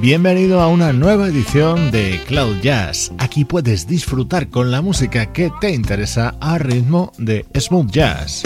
Bienvenido a una nueva edición de Cloud Jazz. Aquí puedes disfrutar con la música que te interesa a ritmo de smooth jazz.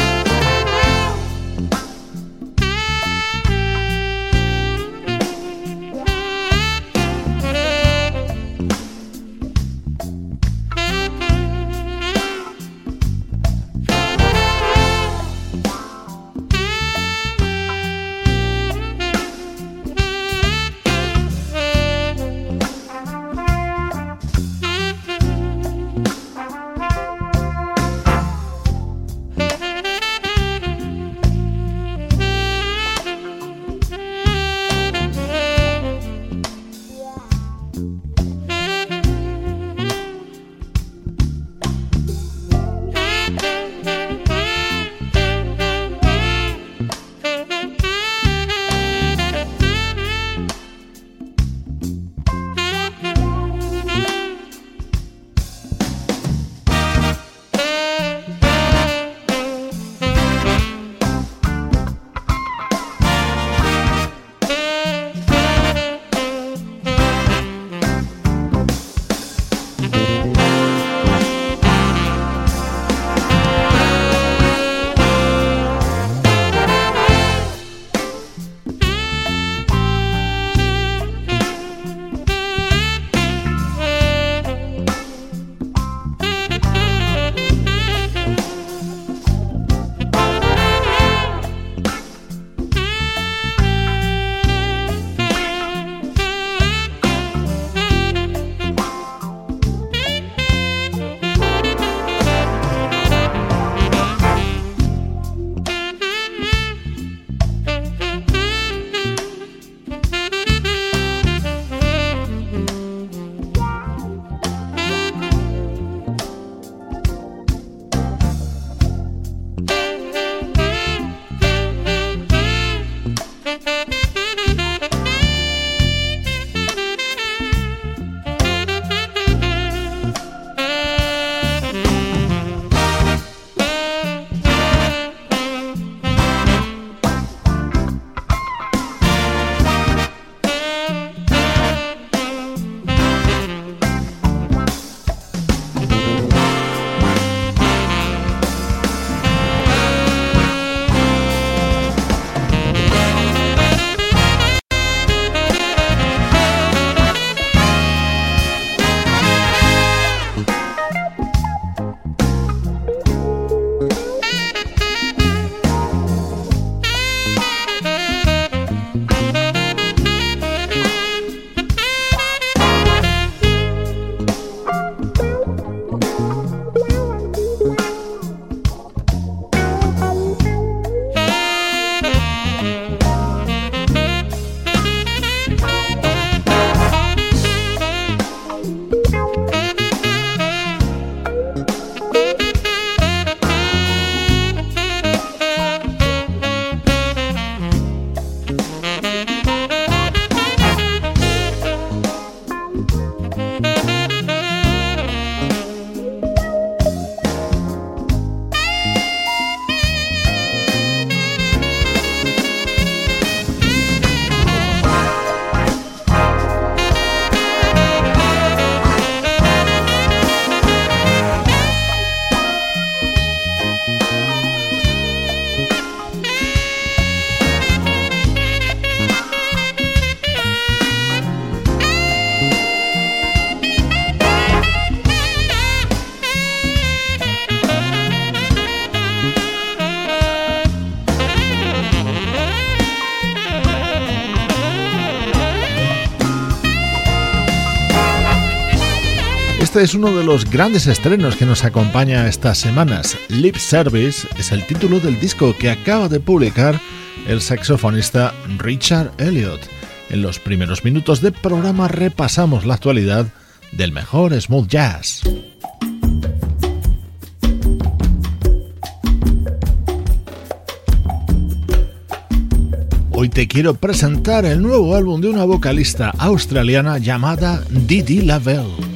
Es uno de los grandes estrenos que nos acompaña estas semanas. Lip Service es el título del disco que acaba de publicar el saxofonista Richard Elliot. En los primeros minutos del programa repasamos la actualidad del mejor smooth jazz. Hoy te quiero presentar el nuevo álbum de una vocalista australiana llamada Didi Lavelle.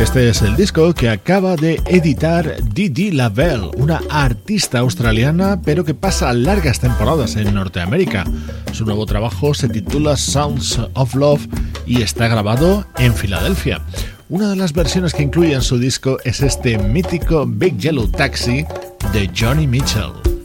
Este es el disco que acaba de editar Didi Lavelle, una artista australiana pero que pasa largas temporadas en Norteamérica. Su nuevo trabajo se titula Sounds of Love y está grabado en Filadelfia. Una de las versiones que incluye en su disco es este mítico Big Yellow Taxi de Johnny Mitchell.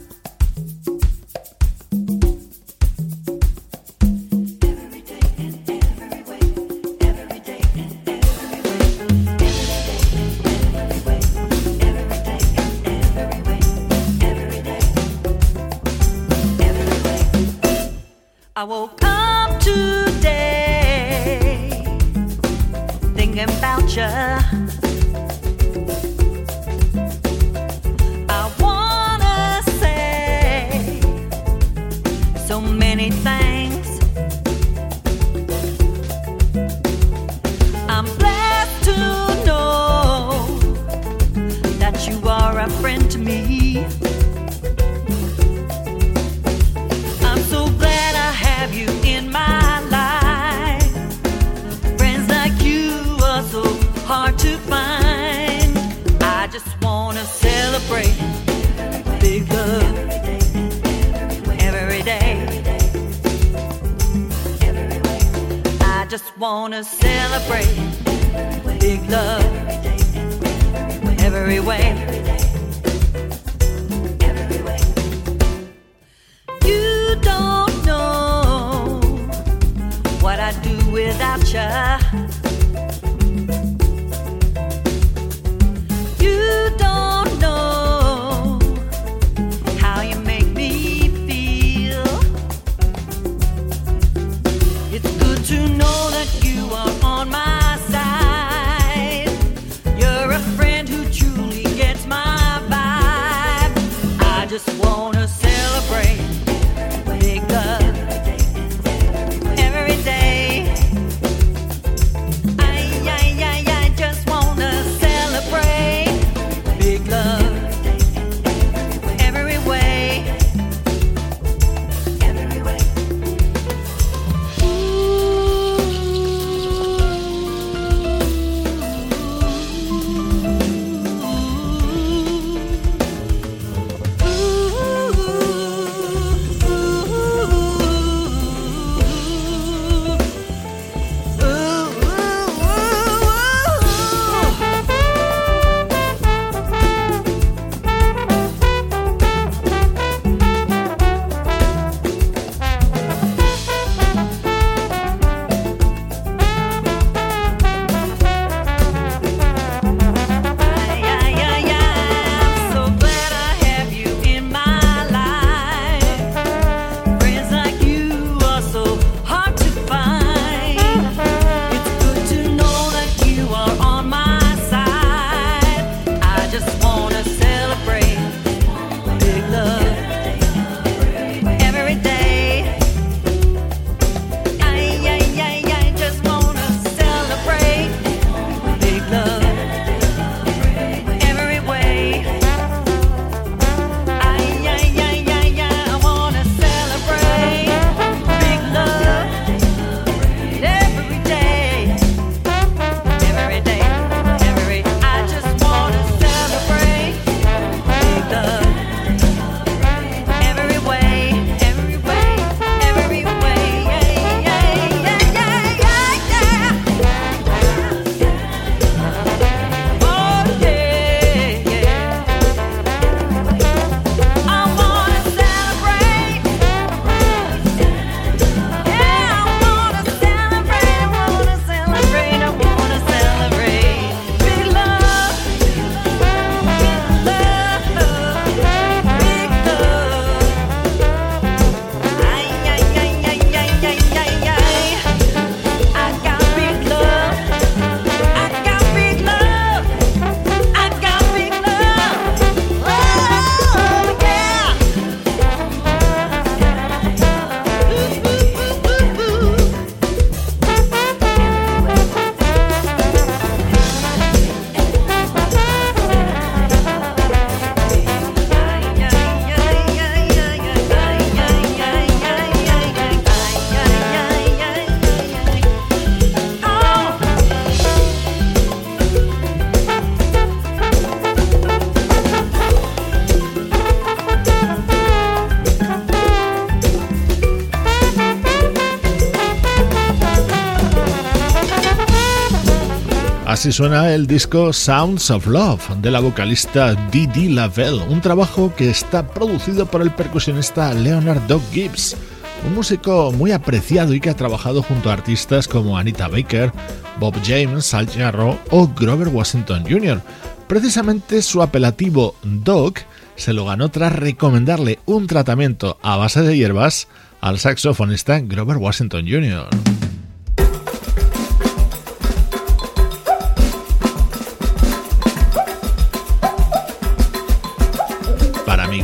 Así suena el disco Sounds of Love de la vocalista Didi Lavelle, un trabajo que está producido por el percusionista Leonard Doug Gibbs, un músico muy apreciado y que ha trabajado junto a artistas como Anita Baker, Bob James, Al Jarro o Grover Washington Jr. Precisamente su apelativo Doug se lo ganó tras recomendarle un tratamiento a base de hierbas al saxofonista Grover Washington Jr.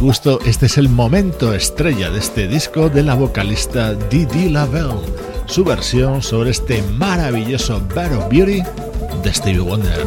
gusto, este es el momento estrella de este disco de la vocalista Didi Lavelle, su versión sobre este maravilloso Bad of Beauty de Stevie Wonder.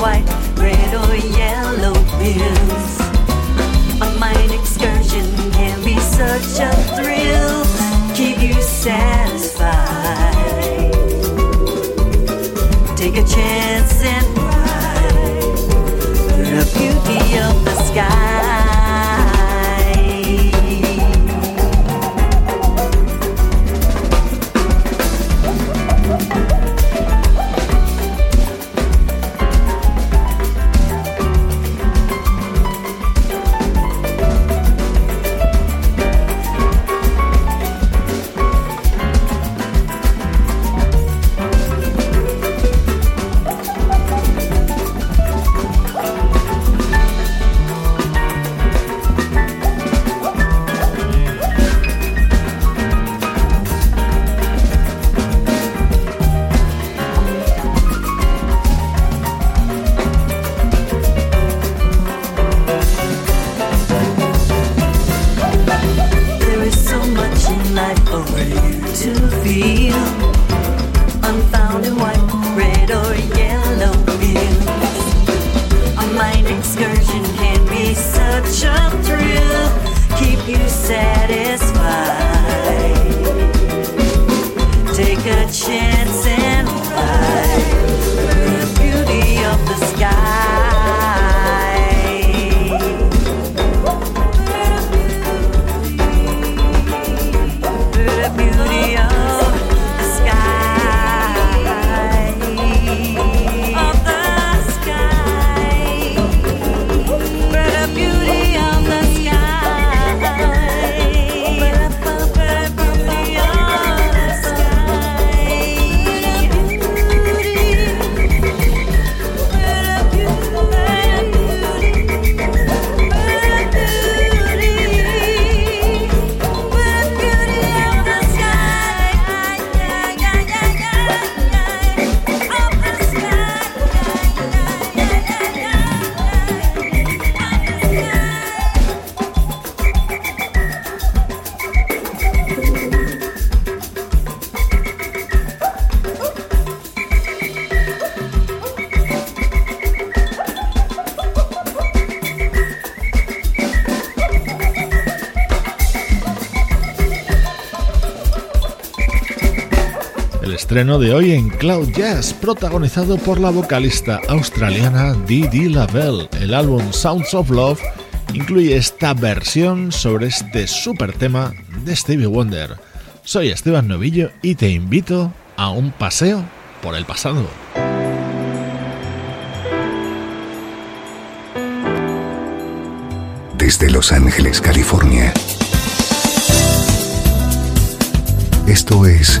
white, red or yellow pills. A mind excursion can be such a thrill, keep you satisfied. Take a chance. Estreno de hoy en Cloud Jazz, protagonizado por la vocalista australiana Didi Lavelle. El álbum Sounds of Love incluye esta versión sobre este super tema de Stevie Wonder. Soy Esteban Novillo y te invito a un paseo por el pasado. Desde Los Ángeles, California. Esto es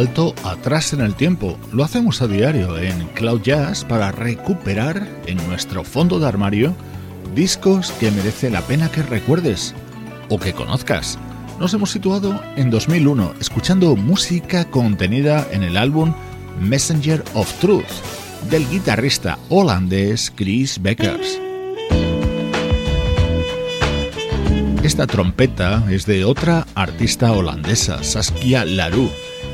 Salto atrás en el tiempo. Lo hacemos a diario en Cloud Jazz para recuperar en nuestro fondo de armario discos que merece la pena que recuerdes o que conozcas. Nos hemos situado en 2001 escuchando música contenida en el álbum Messenger of Truth del guitarrista holandés Chris Beckers. Esta trompeta es de otra artista holandesa, Saskia Larue.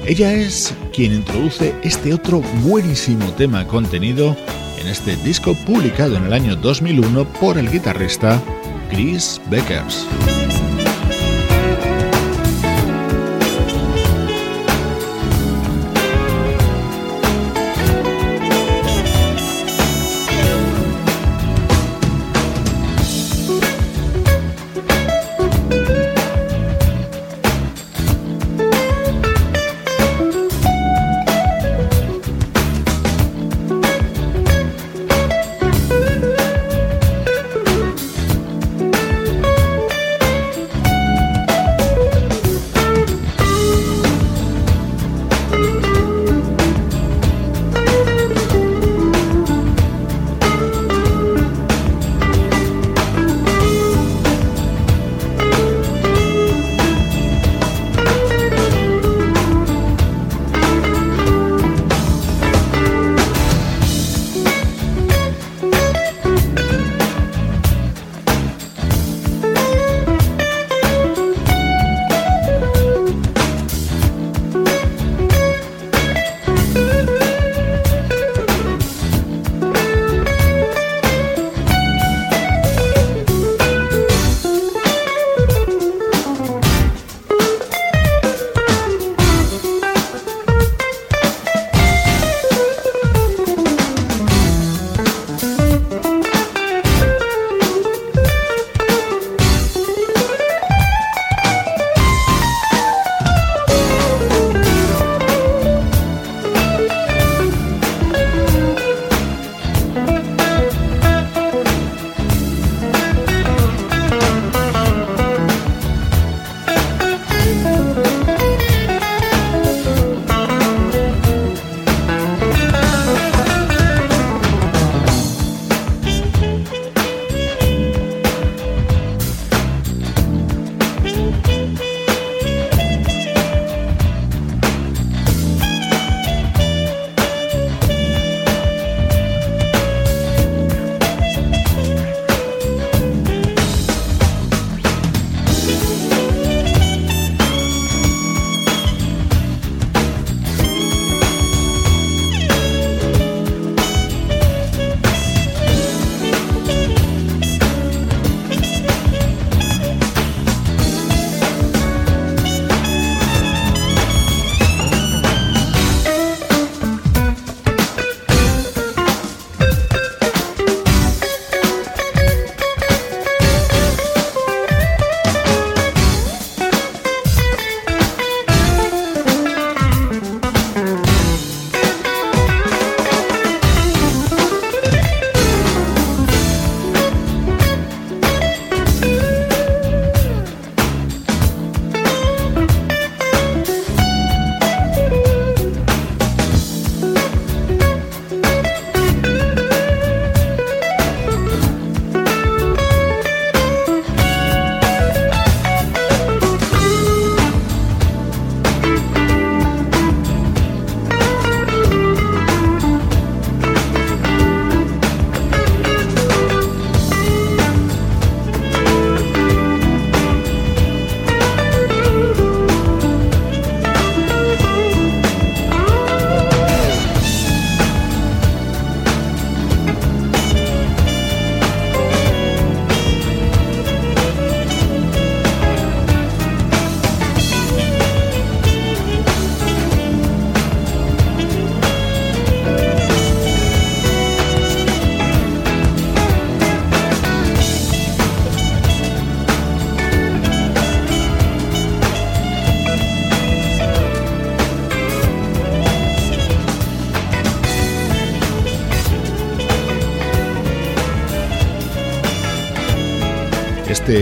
Ella es quien introduce este otro buenísimo tema contenido en este disco publicado en el año 2001 por el guitarrista Chris Beckers.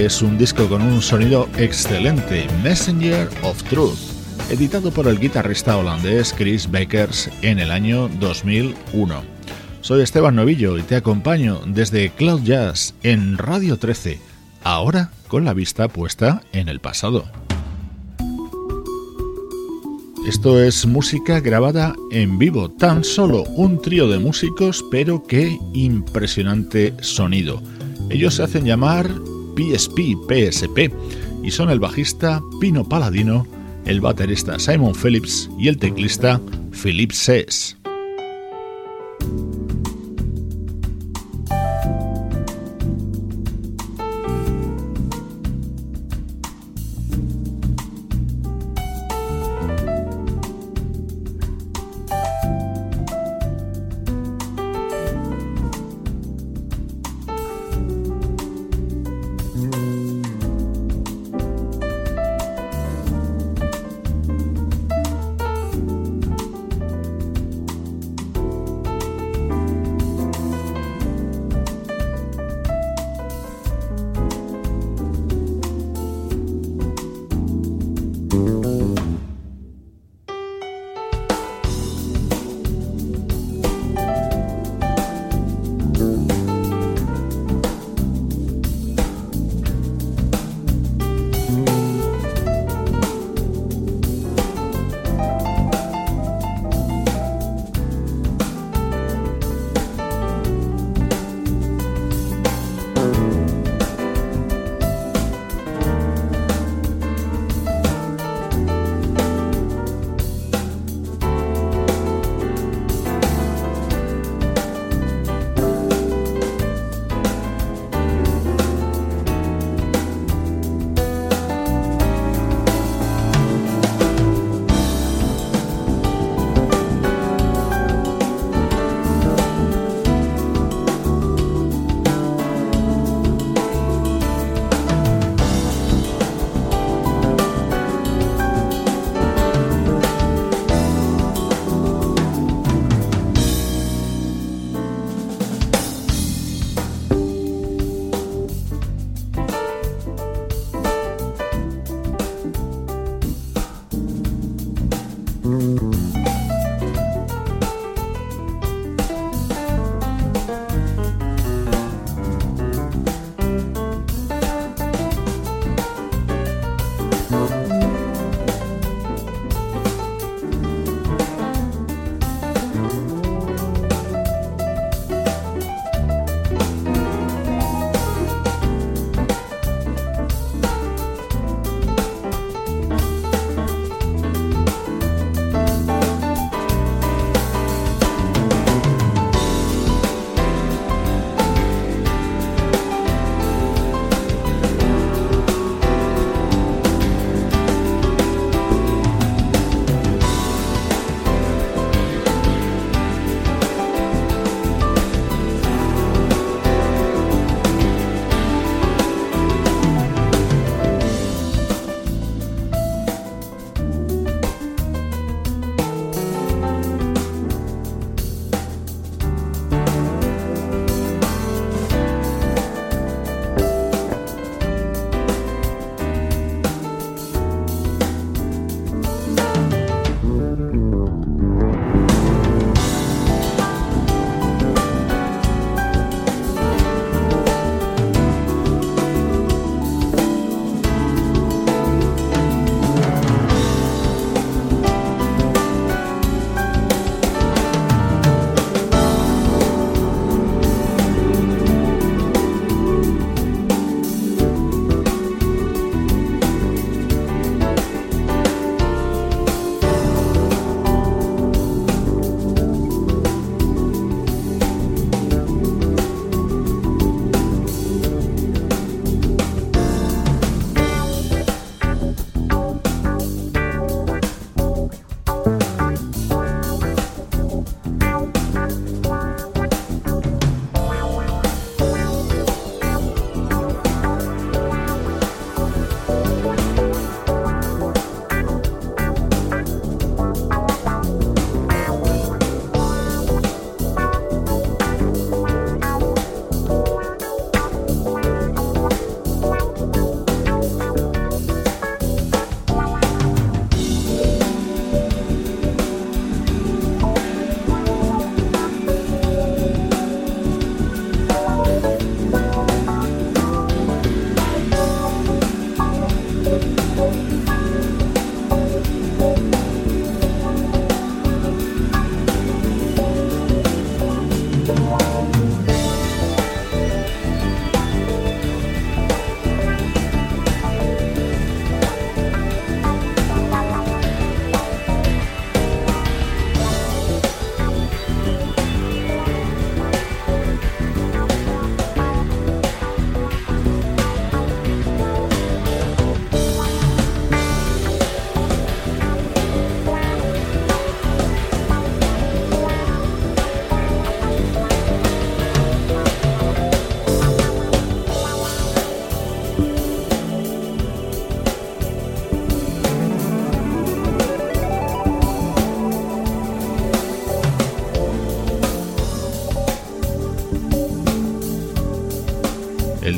Es un disco con un sonido excelente, Messenger of Truth. editado por el guitarrista holandés Chris Bakers en el año 2001. Soy Esteban Novillo y te acompaño desde Cloud Jazz en Radio 13, ahora con la vista puesta en el pasado. Esto es música grabada en vivo, tan solo un trío de músicos, pero qué impresionante sonido. Ellos se hacen llamar PSP, PSP, y son el bajista Pino Paladino, el baterista Simon Phillips y el teclista Philip Sess.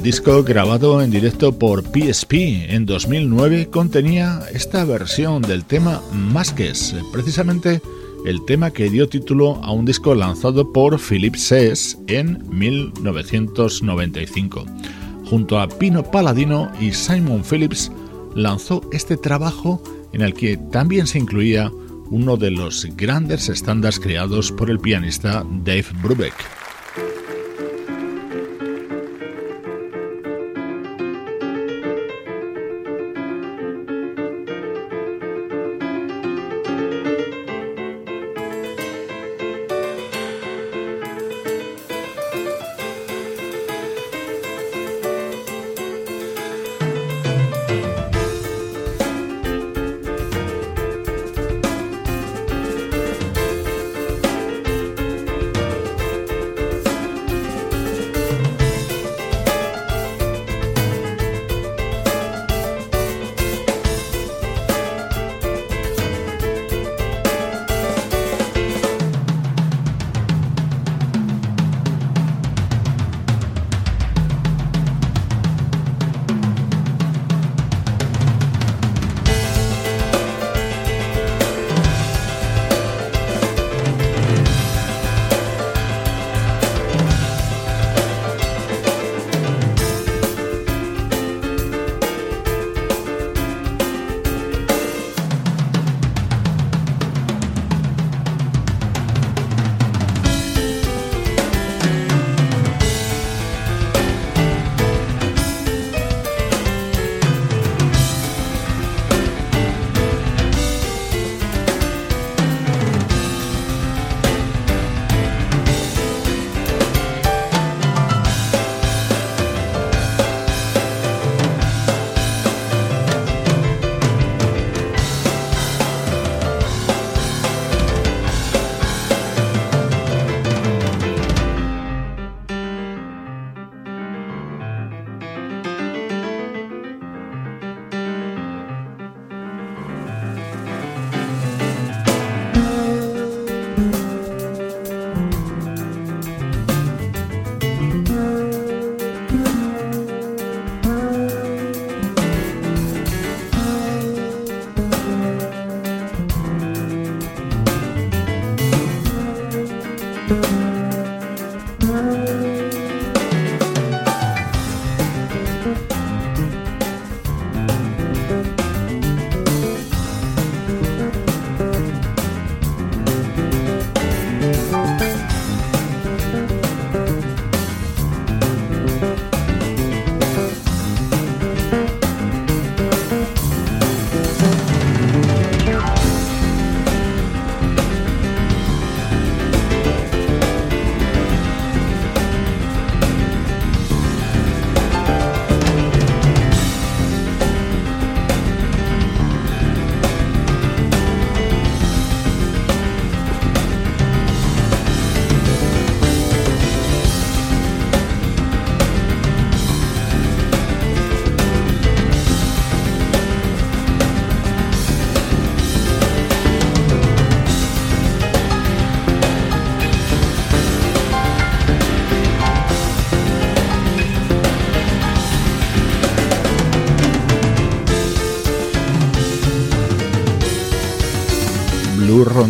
Disco grabado en directo por PSP en 2009 contenía esta versión del tema Masques, precisamente el tema que dio título a un disco lanzado por Philip Sess en 1995. Junto a Pino Palladino y Simon Phillips lanzó este trabajo en el que también se incluía uno de los grandes estándares creados por el pianista Dave Brubeck.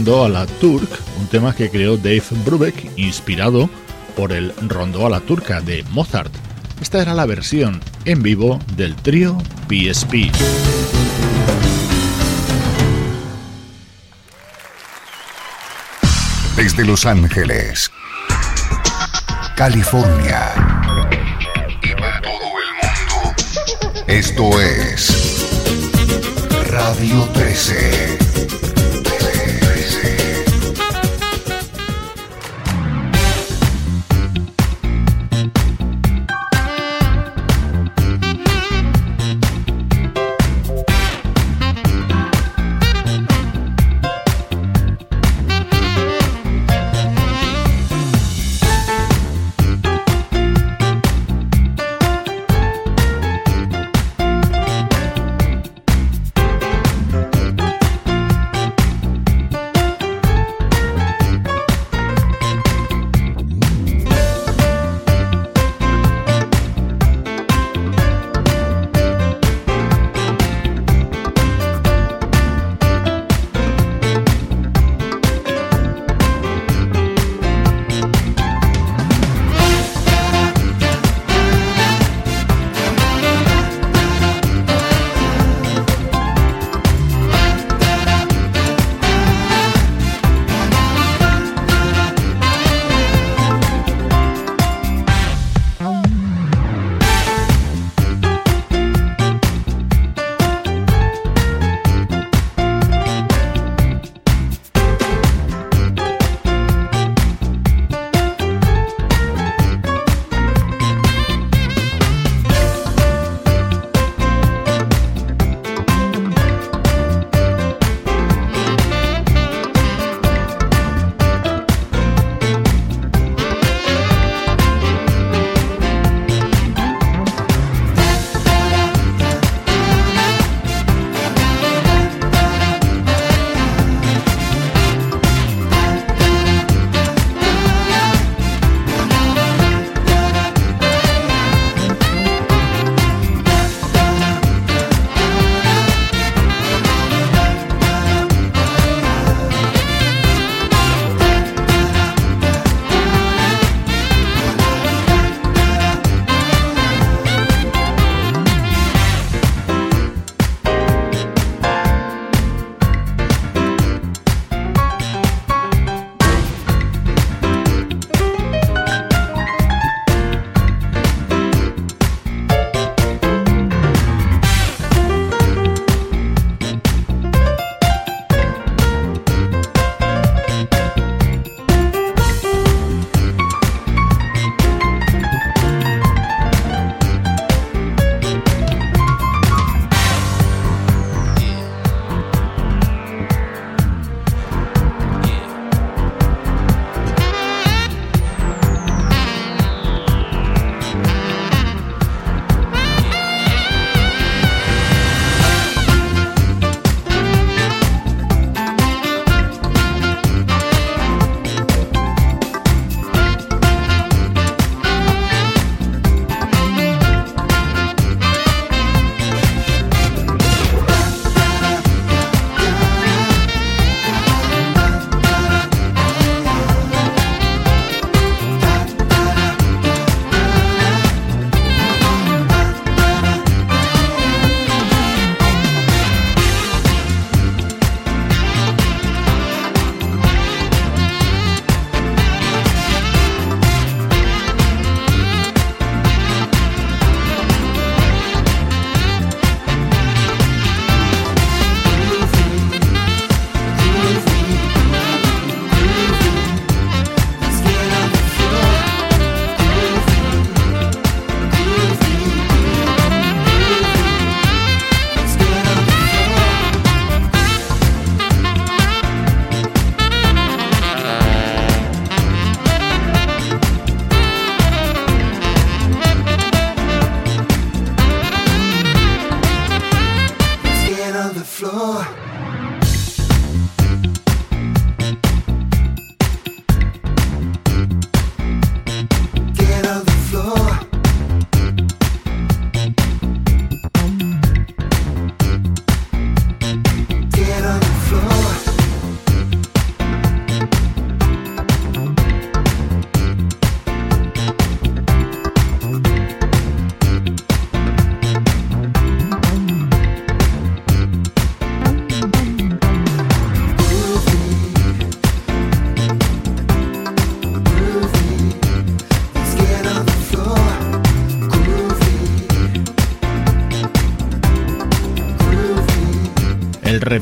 Rondo a la Turk, un tema que creó Dave Brubeck inspirado por el Rondo a la Turca de Mozart. Esta era la versión en vivo del trío PSP. Desde Los Ángeles, California y para todo el mundo, esto es Radio 13.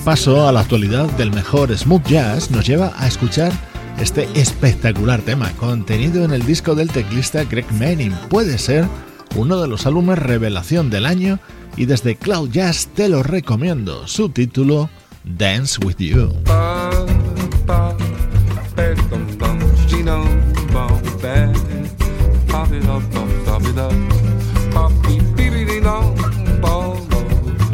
Repaso a la actualidad del mejor smooth jazz nos lleva a escuchar este espectacular tema contenido en el disco del teclista Greg Manning. Puede ser uno de los álbumes revelación del año y desde Cloud Jazz te lo recomiendo. Su título, Dance With You.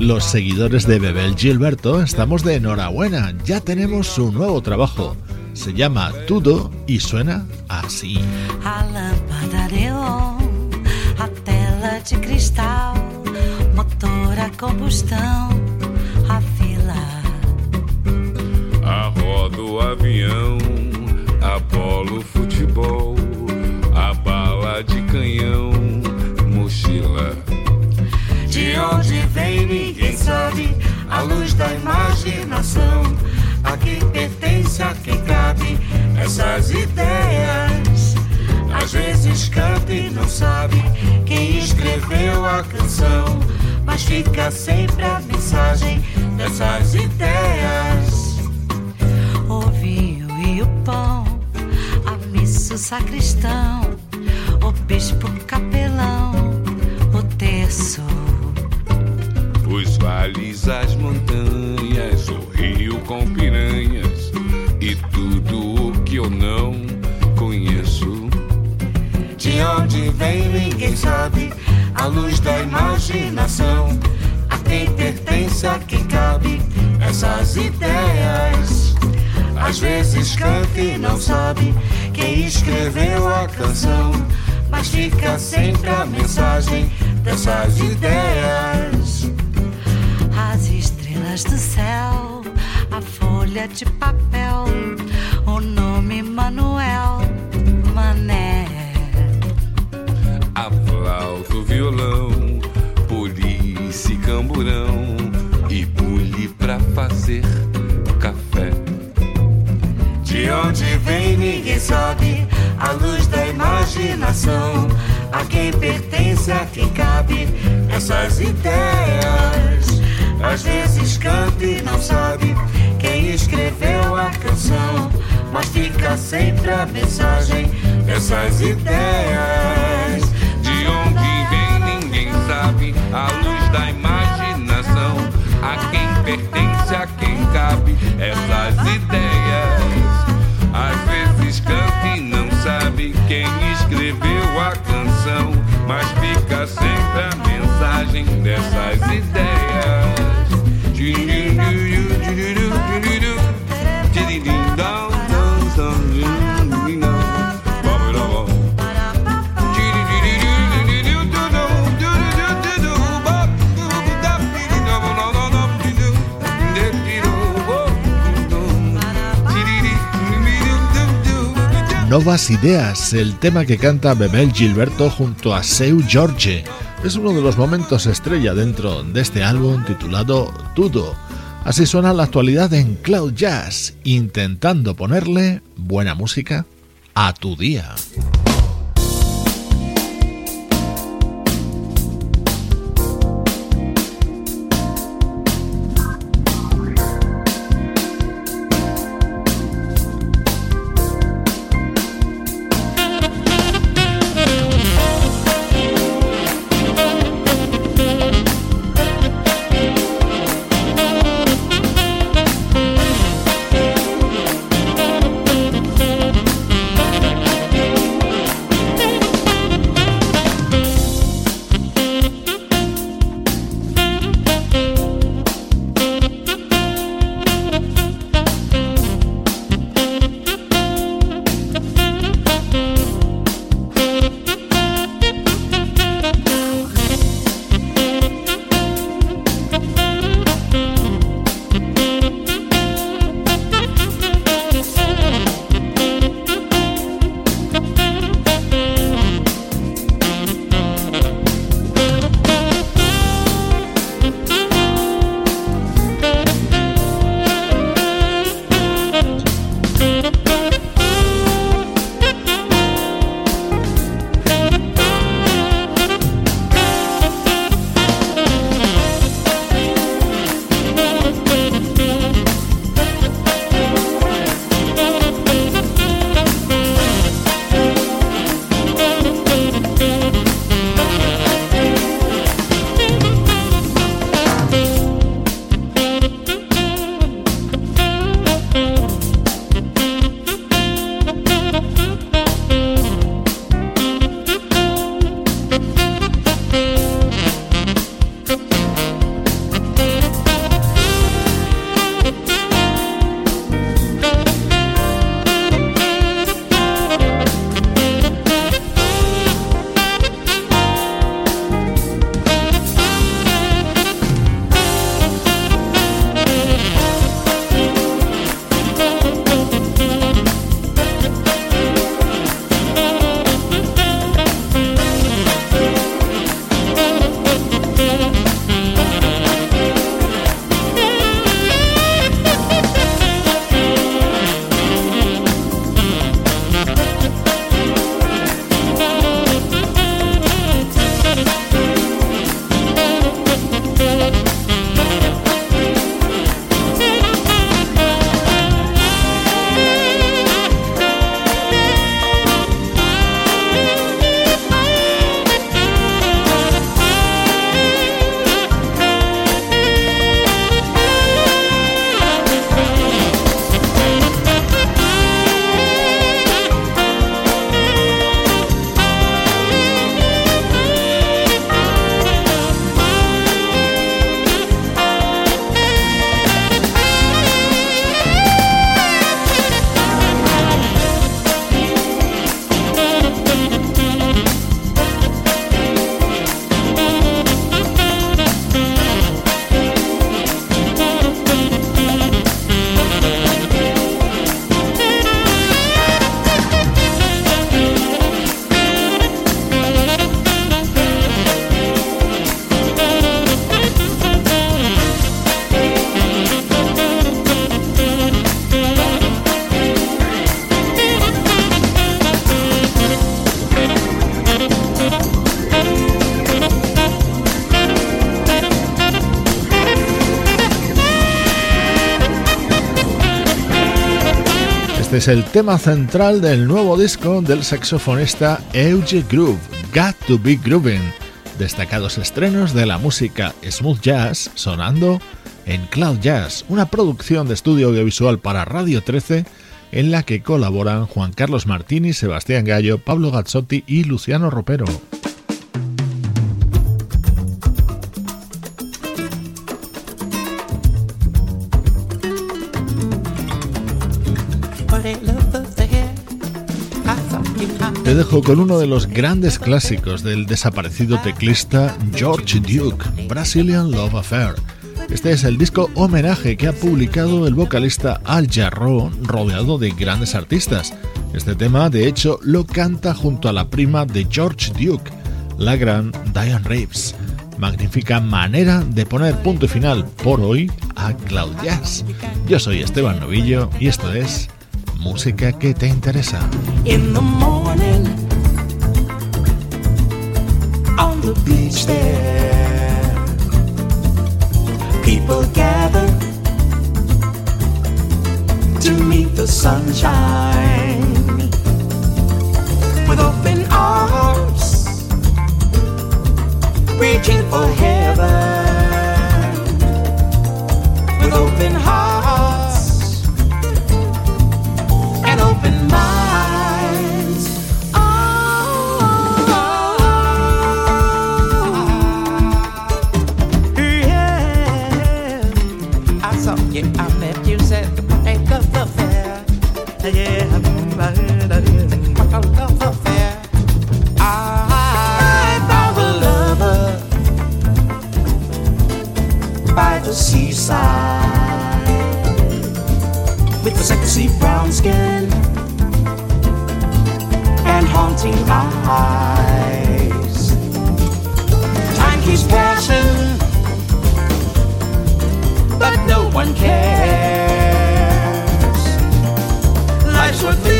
Los seguidores de Bebel Gilberto estamos de enhorabuena, ya tenemos su nuevo trabajo. Se llama Tudo y suena así. A lâmpada neon, a tela de cristal, motor a combustão, a fila. A roda, o avião, a polo, futebol, a bala de canhão, mochila. De onde vem ninguém sabe, a luz da imaginação. A quem pertence, a quem cabe essas ideias. Às vezes canta e não sabe quem escreveu a canção, mas fica sempre a mensagem dessas ideias. O vinho e o pão, a missa, o sacristão, o bispo capelão, o terço. Os vales, as montanhas, o rio com piranhas e tudo o que eu não conheço. De onde vem ninguém sabe, a luz da imaginação. A quem pertence, a quem cabe essas ideias. Às vezes canta e não sabe quem escreveu a canção, mas fica sempre a mensagem dessas ideias. As estrelas do céu, a folha de papel, o nome Manuel Mané. A flauta, o violão, polícia e camburão e bule pra fazer café. De onde vem ninguém sabe, a luz da imaginação. A quem pertence, a quem cabe essas ideias. Sempre a mensagem dessas ideias. De onde vem ninguém sabe, a luz da imaginação. A quem pertence, a quem cabe essas Novas Ideas, el tema que canta Bebel Gilberto junto a Seu George. Es uno de los momentos estrella dentro de este álbum titulado Tudo. Así suena la actualidad en Cloud Jazz, intentando ponerle buena música a tu día. Es el tema central del nuevo disco del saxofonista Euge Groove, Got to Be Grooving. Destacados estrenos de la música smooth jazz sonando en Cloud Jazz, una producción de estudio audiovisual para Radio 13 en la que colaboran Juan Carlos Martini, Sebastián Gallo, Pablo Gazzotti y Luciano Ropero. Te dejo con uno de los grandes clásicos del desaparecido teclista George Duke, Brazilian Love Affair. Este es el disco homenaje que ha publicado el vocalista Al Jarreau rodeado de grandes artistas. Este tema, de hecho, lo canta junto a la prima de George Duke, la gran Diane Reeves. Magnífica manera de poner punto final por hoy a Cloud Jazz. Yo soy Esteban Novillo y esto es música que te interesa. In the morning, on the beach there, people gather to meet the sunshine with open arms, reaching for heaven with open hearts seaside with the sexy brown skin haunting eyes. Time keeps passing, but no one cares. Life's worth